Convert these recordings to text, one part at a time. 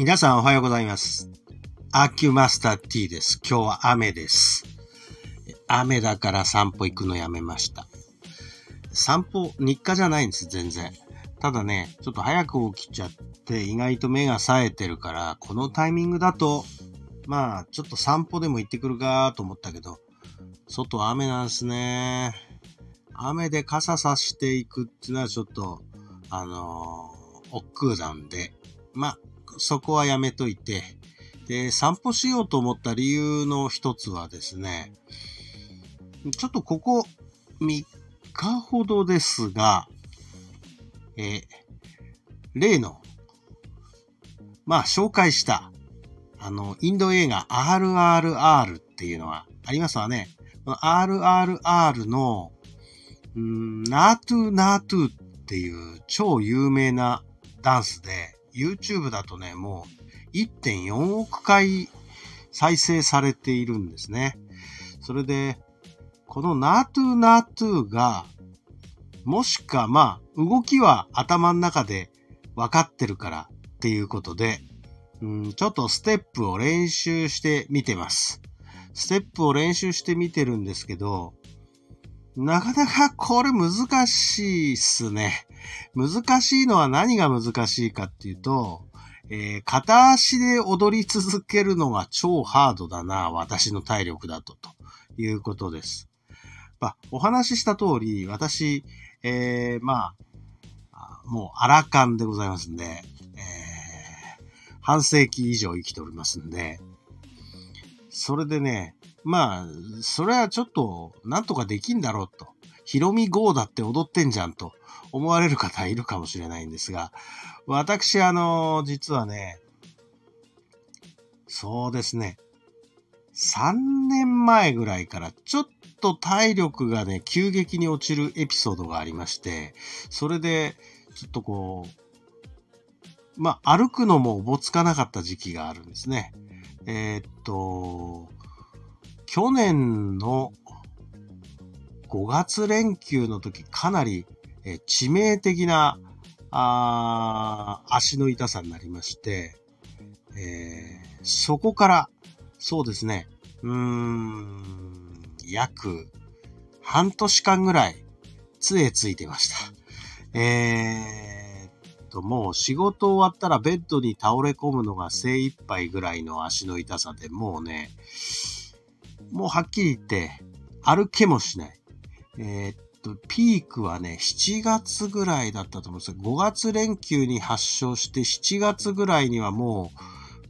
皆さんおはようございます。アキュマスター T です。今日は雨です。雨だから散歩行くのやめました。散歩、日課じゃないんです、全然。ただね、ちょっと早く起きちゃって、意外と目が冴えてるから、このタイミングだと、まあ、ちょっと散歩でも行ってくるかと思ったけど、外は雨なんですね。雨で傘さしていくっていうのはちょっと、あのー、億劫なんで、まあ、そこはやめといて、で、散歩しようと思った理由の一つはですね、ちょっとここ3日ほどですが、え例の、まあ、紹介した、あの、インド映画 RRR っていうのはありますわね。RRR の、うーんナートゥーナートゥーっていう超有名なダンスで、YouTube だとね、もう1.4億回再生されているんですね。それで、このナートゥナートゥが、もしか、まあ、動きは頭の中で分かってるからっていうことで、うん、ちょっとステップを練習してみてます。ステップを練習してみてるんですけど、なかなかこれ難しいっすね。難しいのは何が難しいかっていうと、えー片足で踊り続けるのが超ハードだな、私の体力だと、ということです。まあ、お話しした通り、私、えーまあ、もうアラカンでございますんで、えー半世紀以上生きておりますんで、それでね、まあ、それはちょっと、なんとかできんだろうと。ヒロミゴーだって踊ってんじゃんと思われる方いるかもしれないんですが、私、あの、実はね、そうですね、3年前ぐらいからちょっと体力がね、急激に落ちるエピソードがありまして、それで、ちょっとこう、まあ、歩くのもおぼつかなかった時期があるんですね。えーっと、去年の5月連休の時、かなり、え致命的なあ足の痛さになりまして、えーそこから、そうですね、うーん、約半年間ぐらい杖ついてました。えーっと、もう仕事終わったらベッドに倒れ込むのが精一杯ぐらいの足の痛さでもうね、もうはっきり言って歩けもしない。えーっと、ピークはね、7月ぐらいだったと思うんですよ。5月連休に発症して7月ぐらいにはもう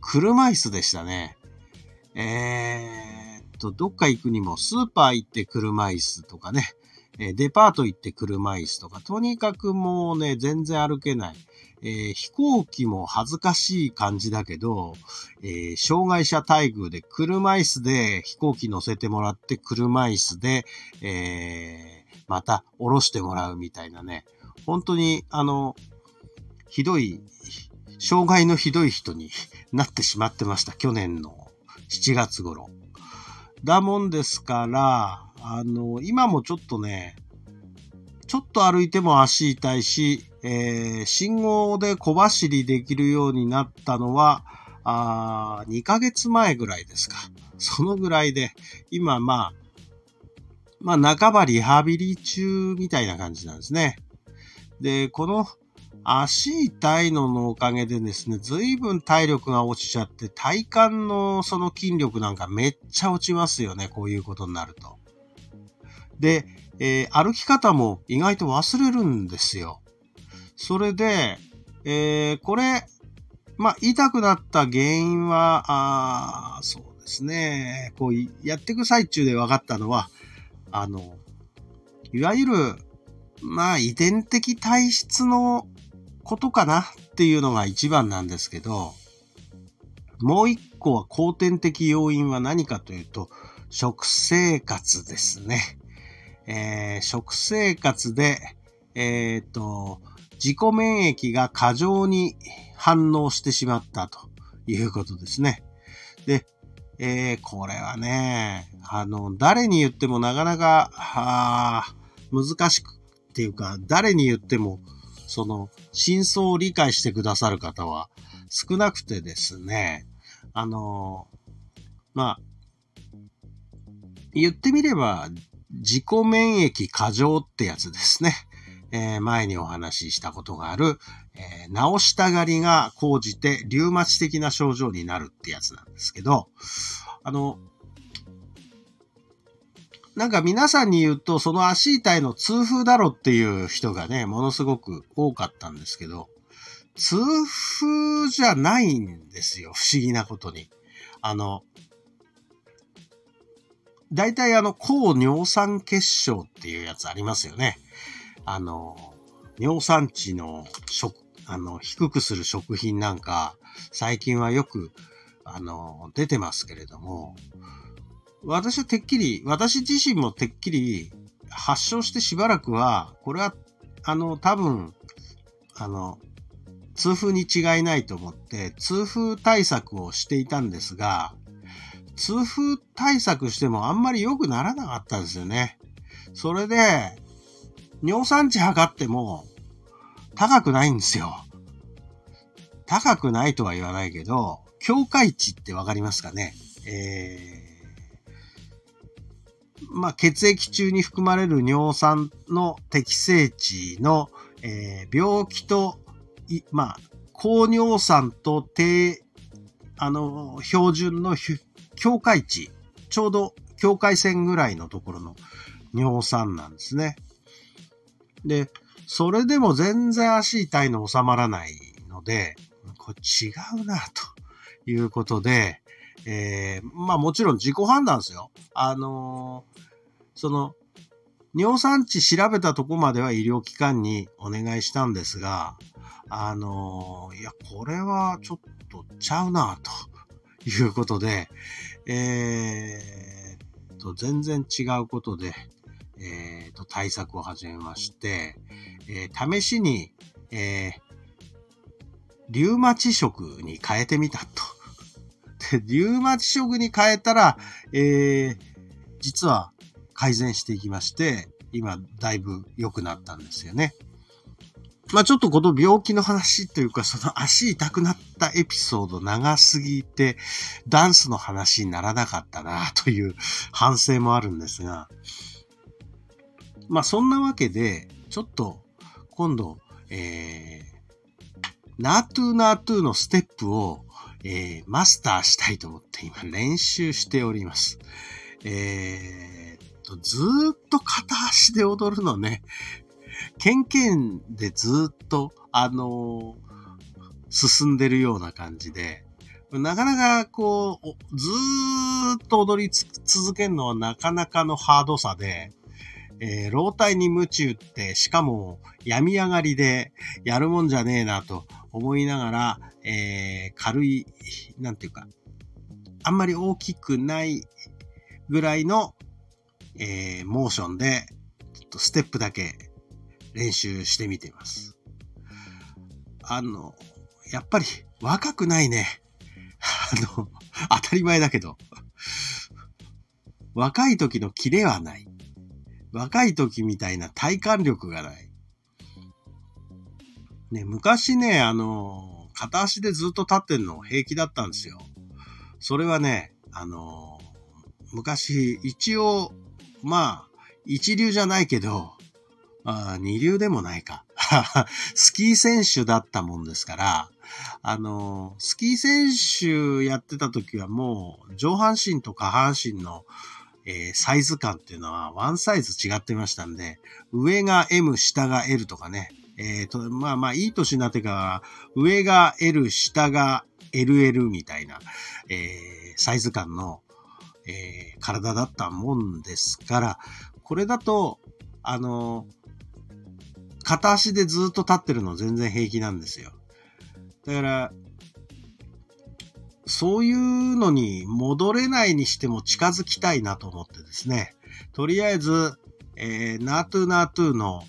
車椅子でしたね。えーっと、どっか行くにもスーパー行って車椅子とかね、えデパート行って車椅子とか、とにかくもうね、全然歩けない。えー飛行機も恥ずかしい感じだけど、えー障害者待遇で車椅子で飛行機乗せてもらって車椅子で、えーまた降ろしてもらうみたいなね。本当に、あの、ひどい、障害のひどい人に なってしまってました。去年の7月頃。だもんですから、あの、今もちょっとね、ちょっと歩いても足痛いし、えー信号で小走りできるようになったのは、あ2ヶ月前ぐらいですか。そのぐらいで、今まあ、まあ半ばリハビリ中みたいな感じなんですね。で、この足痛いののおかげでですね、随分体力が落ちちゃって、体幹のその筋力なんかめっちゃ落ちますよね、こういうことになると。で、えー歩き方も意外と忘れるんですよ。それで、えーこれ、まあ、痛くなった原因は、あーそうですね、こう、やっていく最中で分かったのは、あの、いわゆる、まあ、遺伝的体質のことかなっていうのが一番なんですけど、もう一個は後天的要因は何かというと、食生活ですね。えー食生活で、えっ、と、自己免疫が過剰に反応してしまったということですね。で、えーこれはね、あの、誰に言ってもなかなか、あ難しくっていうか、誰に言っても、その、真相を理解してくださる方は少なくてですね、あの、まあ、言ってみれば、自己免疫過剰ってやつですね。えー、前にお話ししたことがある、えー、治したがりが講じてリュウマチ的な症状になるってやつなんですけど、あの、なんか皆さんに言うと、その足痛いの痛風だろっていう人がね、ものすごく多かったんですけど、痛風じゃないんですよ、不思議なことに。あの、大体あの、高尿酸血症っていうやつありますよね。あの、尿酸値の食、あの、低くする食品なんか、最近はよく、あの、出てますけれども、私はてっきり、私自身もてっきり発症してしばらくは、これは、あの、多分、あの、痛風に違いないと思って、痛風対策をしていたんですが、痛風対策してもあんまり良くならなかったんですよね。それで、尿酸値測っても高くないんですよ。高くないとは言わないけど、境界値ってわかりますかね？えーまあ、血液中に含まれる尿酸の適正値の、えー、病気と、まあ、高尿酸と低、あの、標準の境界値、ちょうど境界線ぐらいのところの尿酸なんですね。で、それでも全然足痛いの収まらないので、これ違うな、ということで、えー、まあもちろん自己判断ですよ。あのー、その、尿酸値調べたとこまでは医療機関にお願いしたんですが、あのー、いや、これはちょっとちゃうな、ということで、えー、と、全然違うことで、えー、と、対策を始めまして、えー、試しに、えー、リュウマチ食に変えてみたと。で、リュウマチ食に変えたら、えー、実は改善していきまして、今、だいぶ良くなったんですよね。まあちょっとこの病気の話というか、その足痛くなったエピソード長すぎて、ダンスの話にならなかったなという反省もあるんですが、まあそんなわけで、ちょっと今度、えー、ナートゥーナートゥーのステップをえー、マスターしたいと思って今練習しております。えー、と、ずっと片足で踊るのね、ケンケンでずっと、あの、進んでるような感じで、なかなかこう、ずーっと踊り続けるのはなかなかのハードさで、えー、老体に夢中って、しかも病み上がりでやるもんじゃねえなと思いながら、えー、軽い、なんていうか、あんまり大きくないぐらいの、えー、モーションで、ちょっとステップだけ練習してみてます。あの、やっぱり若くないね。あの、当たり前だけど。若い時のキレはない。若い時みたいな体幹力がない。ね、昔ね、あの、片足でずっと立ってんの平気だったんですよ。それはね、あの、昔、一応、まあ、一流じゃないけど、あ二流でもないか。スキー選手だったもんですから、あの、スキー選手やってた時はもう上半身と下半身のえー、サイズ感っていうのはワンサイズ違ってましたんで、上が M、下が L とかね、えー、と、まあまあいい年になってから、上が L、下が LL みたいな、えー、サイズ感の、え、体だったもんですから、これだと、あの、片足でずっと立ってるの全然平気なんですよ。だから、そういうのに戻れないにしても近づきたいなと思ってですね、とりあえず、えー、ナートゥーナートゥーの、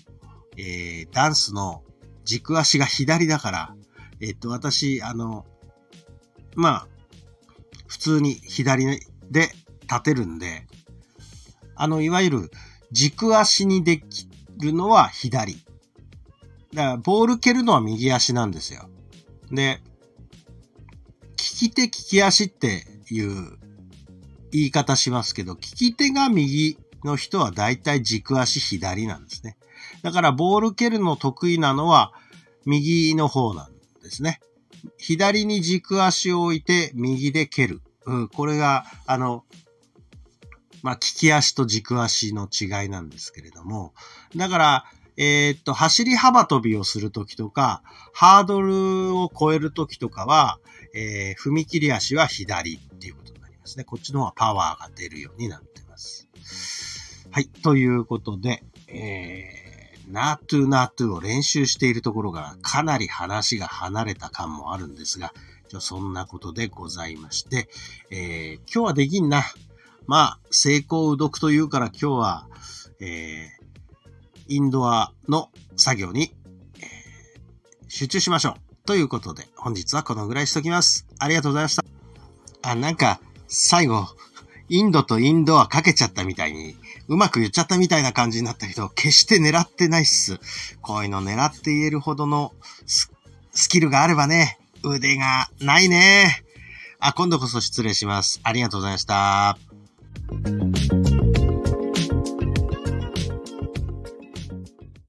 えー、ダンスの軸足が左だから、えー、っと、私、あの、まあ、普通に左で立てるんで、あの、いわゆる軸足にできるのは左。だから、ボール蹴るのは右足なんですよ。で、利き手利き足っていう言い方しますけど、利き手が右の人はだいたい軸足左なんですね。だからボール蹴るの得意なのは右の方なんですね。左に軸足を置いて右で蹴る。うん、これが、あの、まあ、利き足と軸足の違いなんですけれども、だから、えー、っと、走り幅跳びをするときとか、ハードルを超えるときとかは、えー、踏切足は左っていうことになりますね。こっちの方がパワーが出るようになってます。はい。ということで、えー、ナートゥーナートゥーを練習しているところがかなり話が離れた感もあるんですが、そんなことでございまして、えー、今日はできんな。まあ、晴耕雨読というから今日は、えー、インドアの作業に、集中しましょう。ということで、本日はこのぐらいしときます。ありがとうございました。あ、なんか、最後、インドとインドアかけちゃったみたいに、うまく言っちゃったみたいな感じになったけど、決して狙ってないっす。こういうの狙って言えるほどのスキルがあればね、腕がないね。あ、今度こそ失礼します。ありがとうございました。